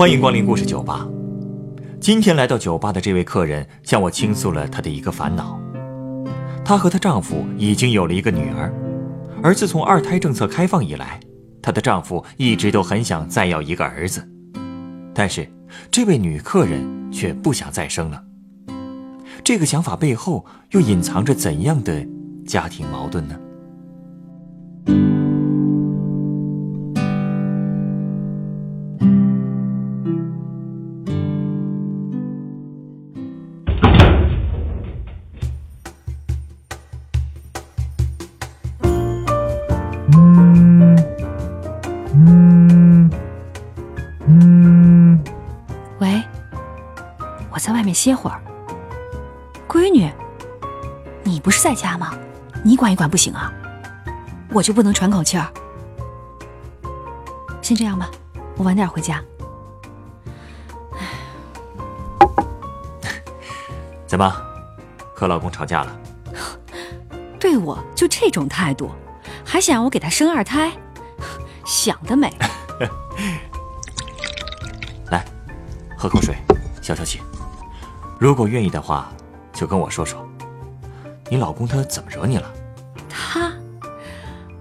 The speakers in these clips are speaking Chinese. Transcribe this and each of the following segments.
欢迎光临故事酒吧。今天来到酒吧的这位客人向我倾诉了她的一个烦恼：她和她丈夫已经有了一个女儿，而自从二胎政策开放以来，她的丈夫一直都很想再要一个儿子，但是这位女客人却不想再生了。这个想法背后又隐藏着怎样的家庭矛盾呢？面歇会儿。闺女，你不是在家吗？你管一管不行啊？我就不能喘口气儿？先这样吧，我晚点回家。怎么，和老公吵架了？对我就这种态度，还想让我给他生二胎？想得美！来，喝口水，消消气。如果愿意的话，就跟我说说，你老公他怎么惹你了？他，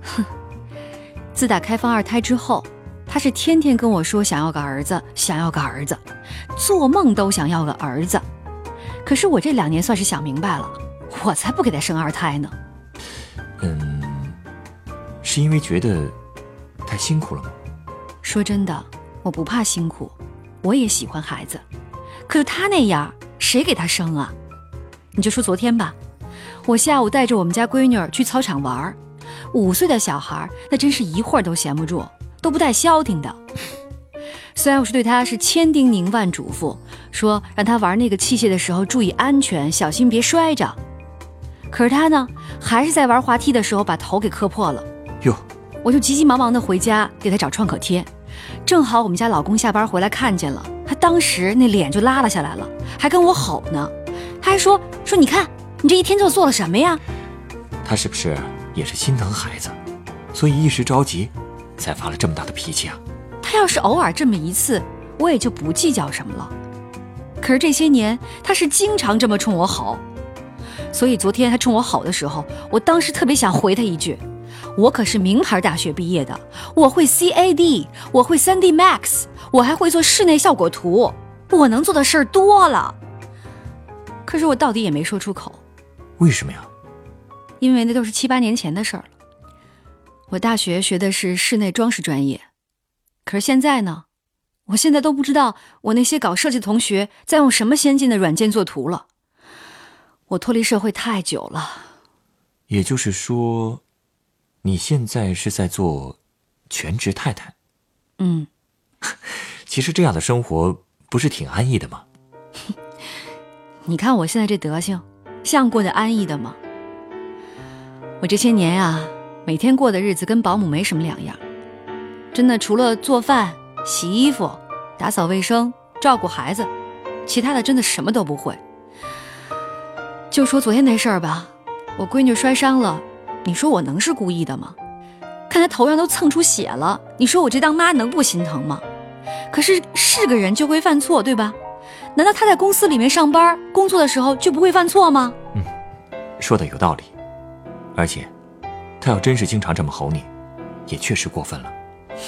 哼，自打开放二胎之后，他是天天跟我说想要个儿子，想要个儿子，做梦都想要个儿子。可是我这两年算是想明白了，我才不给他生二胎呢。嗯，是因为觉得太辛苦了吗？说真的，我不怕辛苦，我也喜欢孩子。可是他那样，谁给他生啊？你就说昨天吧，我下午带着我们家闺女儿去操场玩儿，五岁的小孩那真是一会儿都闲不住，都不带消停的。虽然我是对他是千叮咛万嘱咐，说让他玩那个器械的时候注意安全，小心别摔着，可是他呢，还是在玩滑梯的时候把头给磕破了。哟，我就急急忙忙的回家给他找创可贴，正好我们家老公下班回来看见了，他当时那脸就拉了下来了，还跟我吼呢，他还说说你看你这一天就做了什么呀？他是不是也是心疼孩子，所以一时着急，才发了这么大的脾气啊？他要是偶尔这么一次，我也就不计较什么了。可是这些年，他是经常这么冲我吼，所以昨天他冲我吼的时候，我当时特别想回他一句：“我可是名牌大学毕业的，我会 CAD，我会 3D Max，我还会做室内效果图，我能做的事儿多了。”可是我到底也没说出口。为什么呀？因为那都是七八年前的事儿了。我大学学的是室内装饰专业。可是现在呢，我现在都不知道我那些搞设计的同学在用什么先进的软件做图了。我脱离社会太久了，也就是说，你现在是在做全职太太。嗯，其实这样的生活不是挺安逸的吗？你看我现在这德行，像过得安逸的吗？我这些年呀，每天过的日子跟保姆没什么两样。真的，除了做饭、洗衣服、打扫卫生、照顾孩子，其他的真的什么都不会。就说昨天那事儿吧，我闺女摔伤了，你说我能是故意的吗？看他头上都蹭出血了，你说我这当妈能不心疼吗？可是是个人就会犯错，对吧？难道他在公司里面上班工作的时候就不会犯错吗？嗯，说的有道理。而且，他要真是经常这么吼你，也确实过分了。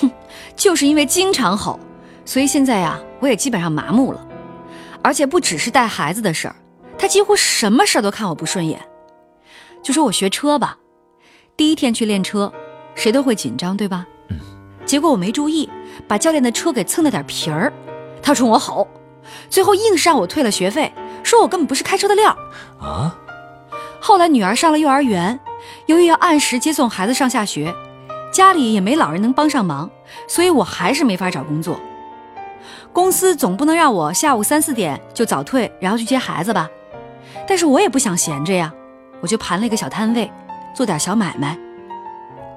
哼，就是因为经常吼，所以现在呀，我也基本上麻木了。而且不只是带孩子的事儿，他几乎什么事儿都看我不顺眼。就说我学车吧，第一天去练车，谁都会紧张，对吧？嗯。结果我没注意，把教练的车给蹭了点皮儿，他冲我吼，最后硬是让我退了学费，说我根本不是开车的料。啊！后来女儿上了幼儿园，由于要按时接送孩子上下学。家里也没老人能帮上忙，所以我还是没法找工作。公司总不能让我下午三四点就早退，然后去接孩子吧？但是我也不想闲着呀，我就盘了一个小摊位，做点小买卖。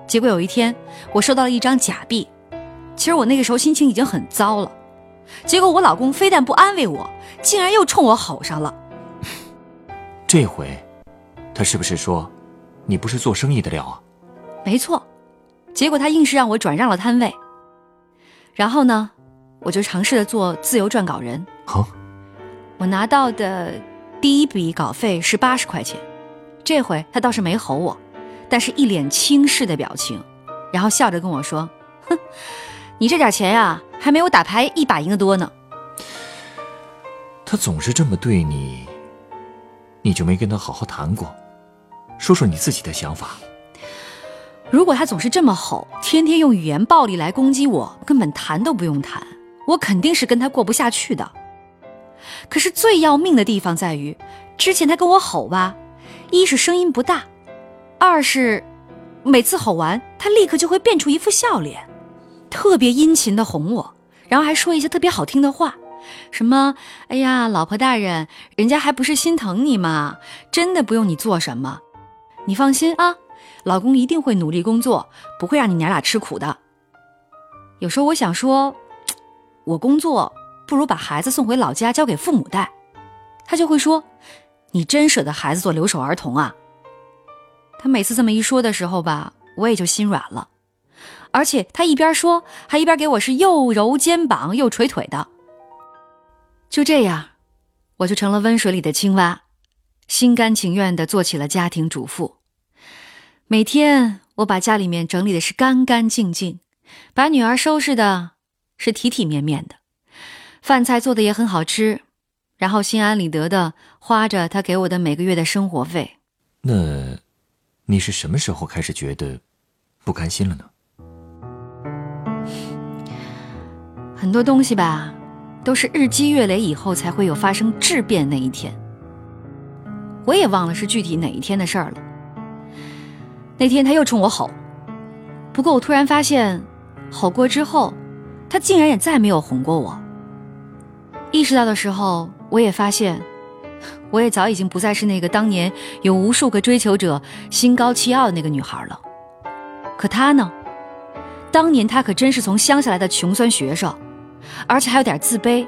结果有一天，我收到了一张假币。其实我那个时候心情已经很糟了。结果我老公非但不安慰我，竟然又冲我吼上了。这回，他是不是说，你不是做生意的料啊？没错。结果他硬是让我转让了摊位，然后呢，我就尝试着做自由撰稿人。好，我拿到的第一笔稿费是八十块钱，这回他倒是没吼我，但是一脸轻视的表情，然后笑着跟我说：“哼，你这点钱呀，还没有打牌一把赢的多呢。”他总是这么对你，你就没跟他好好谈过，说说你自己的想法。如果他总是这么吼，天天用语言暴力来攻击我，根本谈都不用谈，我肯定是跟他过不下去的。可是最要命的地方在于，之前他跟我吼吧，一是声音不大，二是每次吼完，他立刻就会变出一副笑脸，特别殷勤的哄我，然后还说一些特别好听的话。什么？哎呀，老婆大人，人家还不是心疼你吗？真的不用你做什么，你放心啊，老公一定会努力工作，不会让你娘俩吃苦的。有时候我想说，我工作不如把孩子送回老家交给父母带，他就会说，你真舍得孩子做留守儿童啊。他每次这么一说的时候吧，我也就心软了，而且他一边说，还一边给我是又揉肩膀又捶腿的。就这样，我就成了温水里的青蛙，心甘情愿地做起了家庭主妇。每天，我把家里面整理的是干干净净，把女儿收拾的是体体面面的，饭菜做的也很好吃，然后心安理得的花着她给我的每个月的生活费。那，你是什么时候开始觉得不甘心了呢？很多东西吧。都是日积月累以后才会有发生质变那一天。我也忘了是具体哪一天的事儿了。那天他又冲我吼，不过我突然发现，吼过之后，他竟然也再没有哄过我。意识到的时候，我也发现，我也早已经不再是那个当年有无数个追求者、心高气傲的那个女孩了。可他呢？当年他可真是从乡下来的穷酸学生。而且还有点自卑，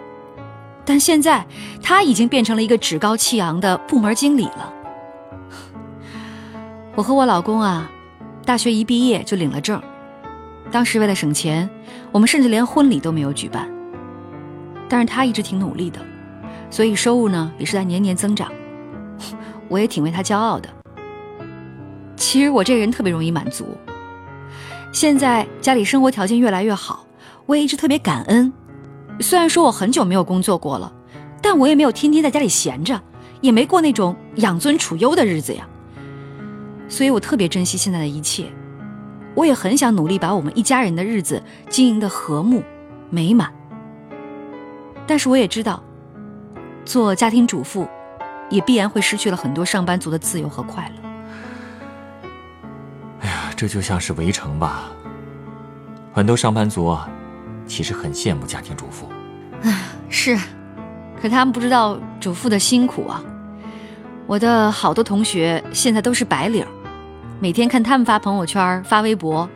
但现在他已经变成了一个趾高气扬的部门经理了。我和我老公啊，大学一毕业就领了证，当时为了省钱，我们甚至连婚礼都没有举办。但是他一直挺努力的，所以收入呢也是在年年增长，我也挺为他骄傲的。其实我这个人特别容易满足，现在家里生活条件越来越好，我也一直特别感恩。虽然说我很久没有工作过了，但我也没有天天在家里闲着，也没过那种养尊处优的日子呀。所以我特别珍惜现在的一切，我也很想努力把我们一家人的日子经营的和睦美满。但是我也知道，做家庭主妇，也必然会失去了很多上班族的自由和快乐。哎呀，这就像是围城吧，很多上班族啊。其实很羡慕家庭主妇，唉，是，可他们不知道主妇的辛苦啊。我的好多同学现在都是白领，每天看他们发朋友圈、发微博，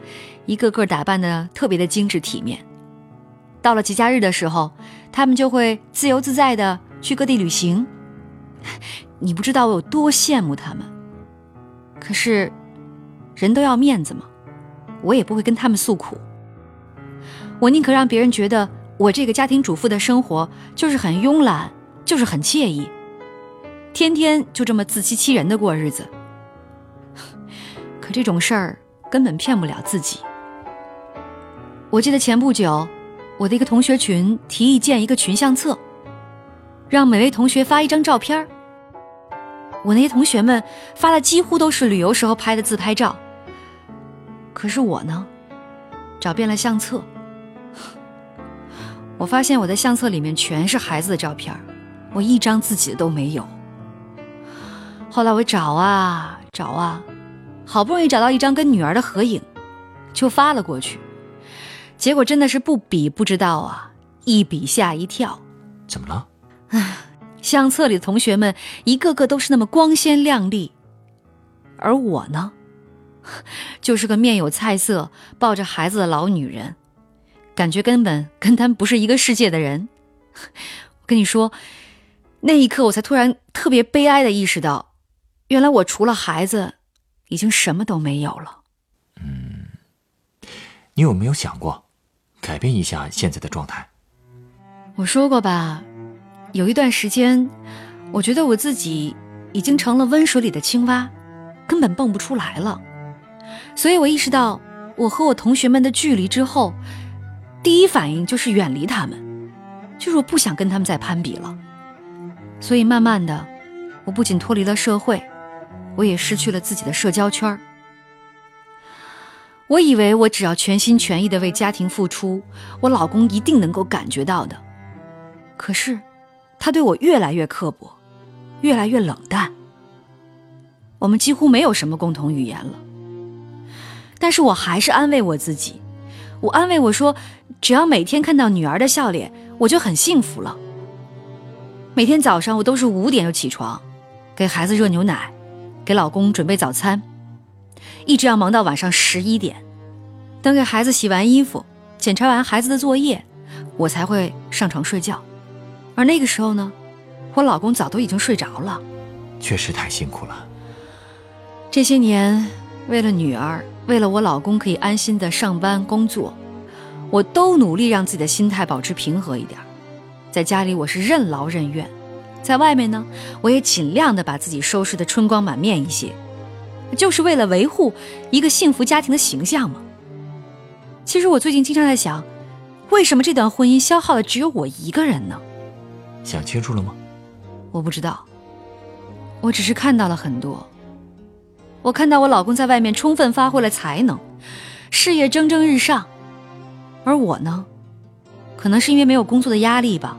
一个个打扮的特别的精致体面。到了节假日的时候，他们就会自由自在的去各地旅行。你不知道我有多羡慕他们。可是，人都要面子嘛，我也不会跟他们诉苦。我宁可让别人觉得我这个家庭主妇的生活就是很慵懒，就是很惬意，天天就这么自欺欺人的过日子。可这种事儿根本骗不了自己。我记得前不久，我的一个同学群提议建一个群相册，让每位同学发一张照片我那些同学们发的几乎都是旅游时候拍的自拍照，可是我呢，找遍了相册。我发现我的相册里面全是孩子的照片，我一张自己的都没有。后来我找啊找啊，好不容易找到一张跟女儿的合影，就发了过去。结果真的是不比不知道啊，一比吓一跳。怎么了？唉，相册里的同学们一个个都是那么光鲜亮丽，而我呢，就是个面有菜色、抱着孩子的老女人。感觉根本跟他们不是一个世界的人。我跟你说，那一刻我才突然特别悲哀的意识到，原来我除了孩子，已经什么都没有了。嗯，你有没有想过，改变一下现在的状态？我说过吧，有一段时间，我觉得我自己已经成了温水里的青蛙，根本蹦不出来了。所以我意识到我和我同学们的距离之后，第一反应就是远离他们，就是我不想跟他们再攀比了。所以慢慢的，我不仅脱离了社会，我也失去了自己的社交圈。我以为我只要全心全意的为家庭付出，我老公一定能够感觉到的。可是，他对我越来越刻薄，越来越冷淡。我们几乎没有什么共同语言了。但是我还是安慰我自己，我安慰我说，只要每天看到女儿的笑脸，我就很幸福了。每天早上我都是五点就起床，给孩子热牛奶，给老公准备早餐，一直要忙到晚上十一点。等给孩子洗完衣服，检查完孩子的作业，我才会上床睡觉。而那个时候呢，我老公早都已经睡着了。确实太辛苦了。这些年，为了女儿。为了我老公可以安心的上班工作，我都努力让自己的心态保持平和一点。在家里我是任劳任怨，在外面呢，我也尽量的把自己收拾的春光满面一些，就是为了维护一个幸福家庭的形象嘛。其实我最近经常在想，为什么这段婚姻消耗的只有我一个人呢？想清楚了吗？我不知道，我只是看到了很多。我看到我老公在外面充分发挥了才能，事业蒸蒸日上，而我呢，可能是因为没有工作的压力吧，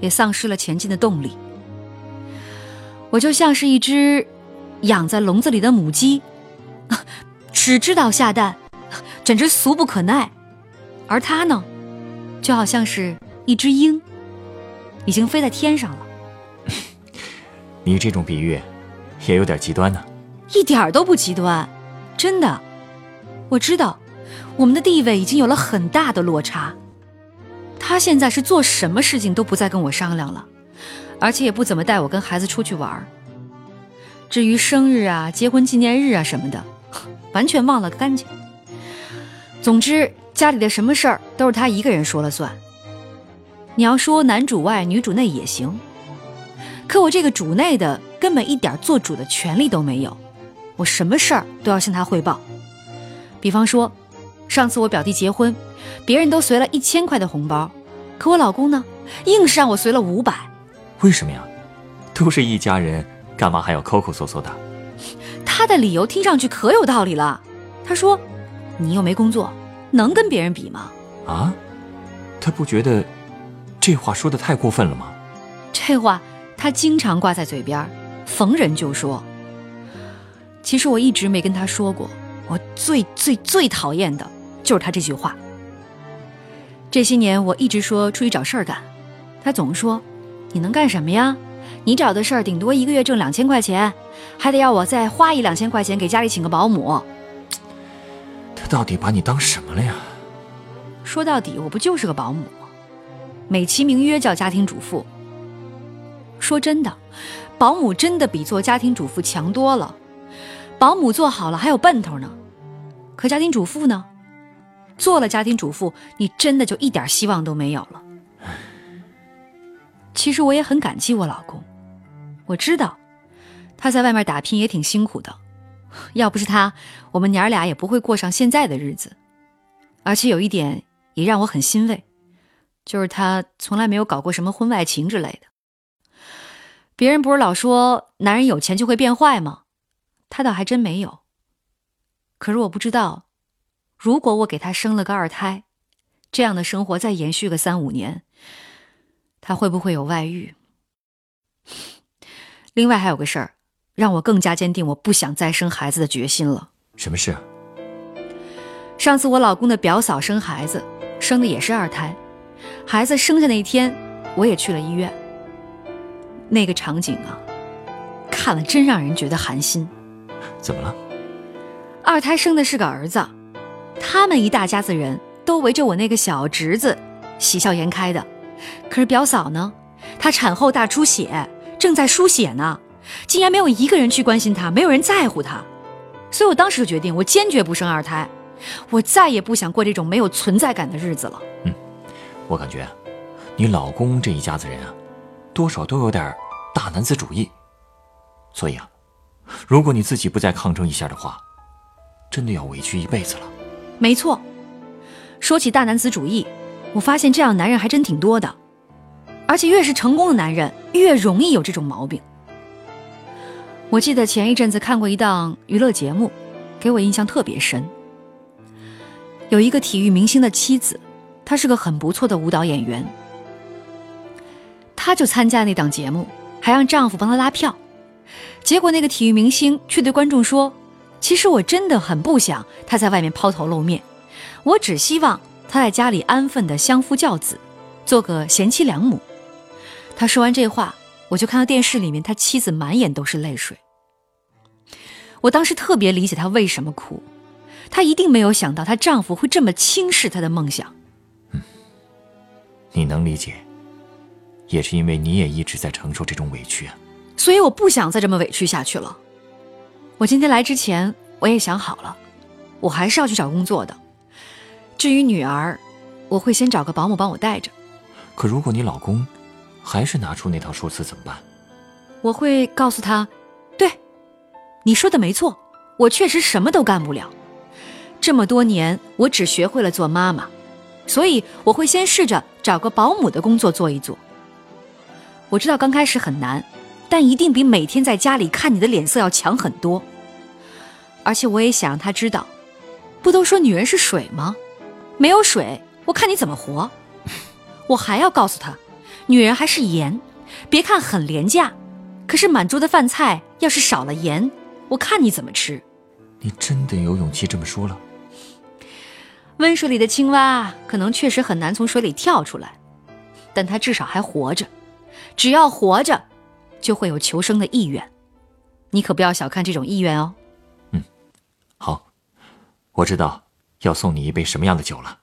也丧失了前进的动力。我就像是一只养在笼子里的母鸡，只知道下蛋，简直俗不可耐；而他呢，就好像是一只鹰，已经飞在天上了。你这种比喻，也有点极端呢。一点儿都不极端，真的。我知道，我们的地位已经有了很大的落差。他现在是做什么事情都不再跟我商量了，而且也不怎么带我跟孩子出去玩。至于生日啊、结婚纪念日啊什么的，完全忘了干净。总之，家里的什么事儿都是他一个人说了算。你要说男主外女主内也行，可我这个主内的根本一点做主的权利都没有。我什么事儿都要向他汇报，比方说，上次我表弟结婚，别人都随了一千块的红包，可我老公呢，硬是让我随了五百。为什么呀？都是一家人，干嘛还要抠抠搜搜的？他的理由听上去可有道理了。他说：“你又没工作，能跟别人比吗？”啊？他不觉得这话说的太过分了吗？这话他经常挂在嘴边，逢人就说。其实我一直没跟他说过，我最最最讨厌的就是他这句话。这些年我一直说出去找事儿干，他总说：“你能干什么呀？你找的事儿顶多一个月挣两千块钱，还得要我再花一两千块钱给家里请个保姆。”他到底把你当什么了呀？说到底，我不就是个保姆吗？美其名曰叫家庭主妇。说真的，保姆真的比做家庭主妇强多了。保姆做好了还有奔头呢，可家庭主妇呢？做了家庭主妇，你真的就一点希望都没有了。其实我也很感激我老公，我知道他在外面打拼也挺辛苦的，要不是他，我们娘俩也不会过上现在的日子。而且有一点也让我很欣慰，就是他从来没有搞过什么婚外情之类的。别人不是老说男人有钱就会变坏吗？他倒还真没有。可是我不知道，如果我给他生了个二胎，这样的生活再延续个三五年，他会不会有外遇？另外还有个事儿，让我更加坚定我不想再生孩子的决心了。什么事？上次我老公的表嫂生孩子，生的也是二胎，孩子生下那天，我也去了医院。那个场景啊，看了真让人觉得寒心。怎么了？二胎生的是个儿子，他们一大家子人都围着我那个小侄子喜笑颜开的。可是表嫂呢？她产后大出血，正在输血呢，竟然没有一个人去关心她，没有人在乎她。所以我当时就决定，我坚决不生二胎，我再也不想过这种没有存在感的日子了。嗯，我感觉你老公这一家子人啊，多少都有点大男子主义。所以啊，如果你自己不再抗争一下的话，真的要委屈一辈子了。没错，说起大男子主义，我发现这样男人还真挺多的，而且越是成功的男人，越容易有这种毛病。我记得前一阵子看过一档娱乐节目，给我印象特别深。有一个体育明星的妻子，她是个很不错的舞蹈演员，她就参加那档节目，还让丈夫帮她拉票。结果那个体育明星却对观众说：“其实我真的很不想他在外面抛头露面，我只希望他在家里安分的相夫教子，做个贤妻良母。”他说完这话，我就看到电视里面他妻子满眼都是泪水。我当时特别理解她为什么哭，她一定没有想到她丈夫会这么轻视她的梦想。嗯，你能理解，也是因为你也一直在承受这种委屈啊。所以我不想再这么委屈下去了。我今天来之前，我也想好了，我还是要去找工作的。至于女儿，我会先找个保姆帮我带着。可如果你老公还是拿出那套说辞怎么办？我会告诉他，对。你说的没错，我确实什么都干不了。这么多年，我只学会了做妈妈，所以我会先试着找个保姆的工作做一做。我知道刚开始很难，但一定比每天在家里看你的脸色要强很多。而且我也想让他知道，不都说女人是水吗？没有水，我看你怎么活。我还要告诉他，女人还是盐，别看很廉价，可是满桌的饭菜要是少了盐。我看你怎么吃。你真的有勇气这么说了？温水里的青蛙可能确实很难从水里跳出来，但它至少还活着。只要活着，就会有求生的意愿。你可不要小看这种意愿哦。嗯，好，我知道要送你一杯什么样的酒了。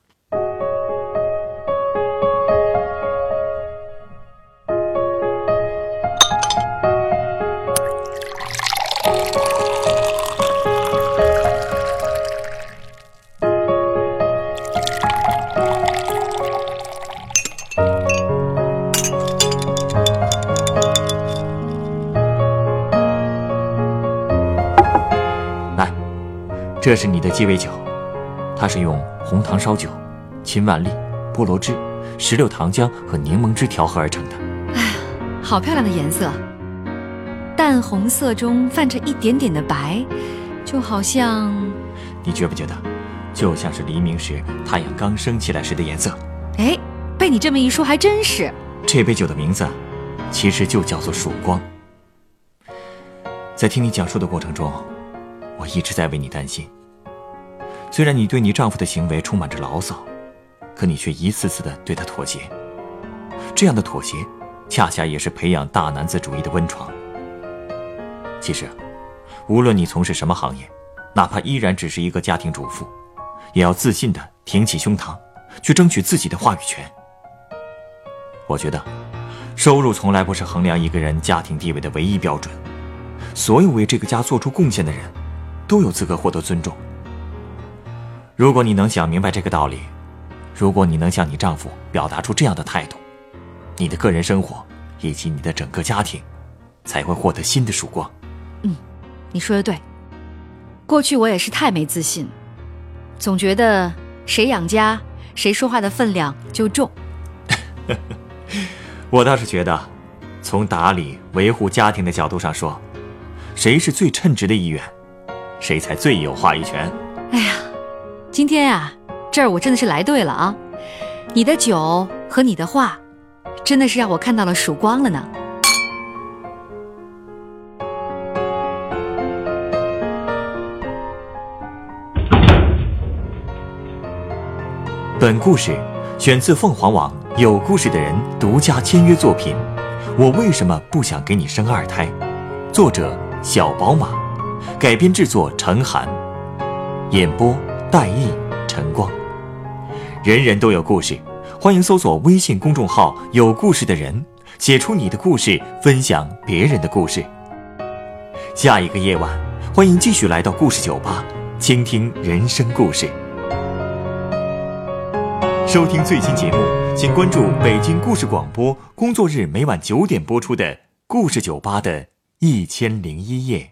这是你的鸡尾酒，它是用红糖烧酒、秦万利、菠萝汁、石榴糖浆和柠檬汁调和而成的。哎呀，好漂亮的颜色，淡红色中泛着一点点的白，就好像……你觉不觉得，就像是黎明时太阳刚升起来时的颜色？哎，被你这么一说，还真是。这杯酒的名字，其实就叫做曙光。在听你讲述的过程中。我一直在为你担心。虽然你对你丈夫的行为充满着牢骚，可你却一次次的对他妥协。这样的妥协，恰恰也是培养大男子主义的温床。其实，无论你从事什么行业，哪怕依然只是一个家庭主妇，也要自信的挺起胸膛，去争取自己的话语权。我觉得，收入从来不是衡量一个人家庭地位的唯一标准。所有为这个家做出贡献的人。都有资格获得尊重。如果你能想明白这个道理，如果你能向你丈夫表达出这样的态度，你的个人生活以及你的整个家庭，才会获得新的曙光。嗯，你说的对。过去我也是太没自信，总觉得谁养家，谁说话的分量就重。我倒是觉得，从打理维护家庭的角度上说，谁是最称职的一员？谁才最有话语权？哎呀，今天呀，这儿我真的是来对了啊！你的酒和你的话，真的是让我看到了曙光了呢。本故事选自凤凰网有故事的人独家签约作品。我为什么不想给你生二胎？作者：小宝马。改编制作：陈寒，演播：戴毅、陈光。人人都有故事，欢迎搜索微信公众号“有故事的人”，写出你的故事，分享别人的故事。下一个夜晚，欢迎继续来到故事酒吧，倾听人生故事。收听最新节目，请关注北京故事广播，工作日每晚九点播出的《故事酒吧》的一千零一夜。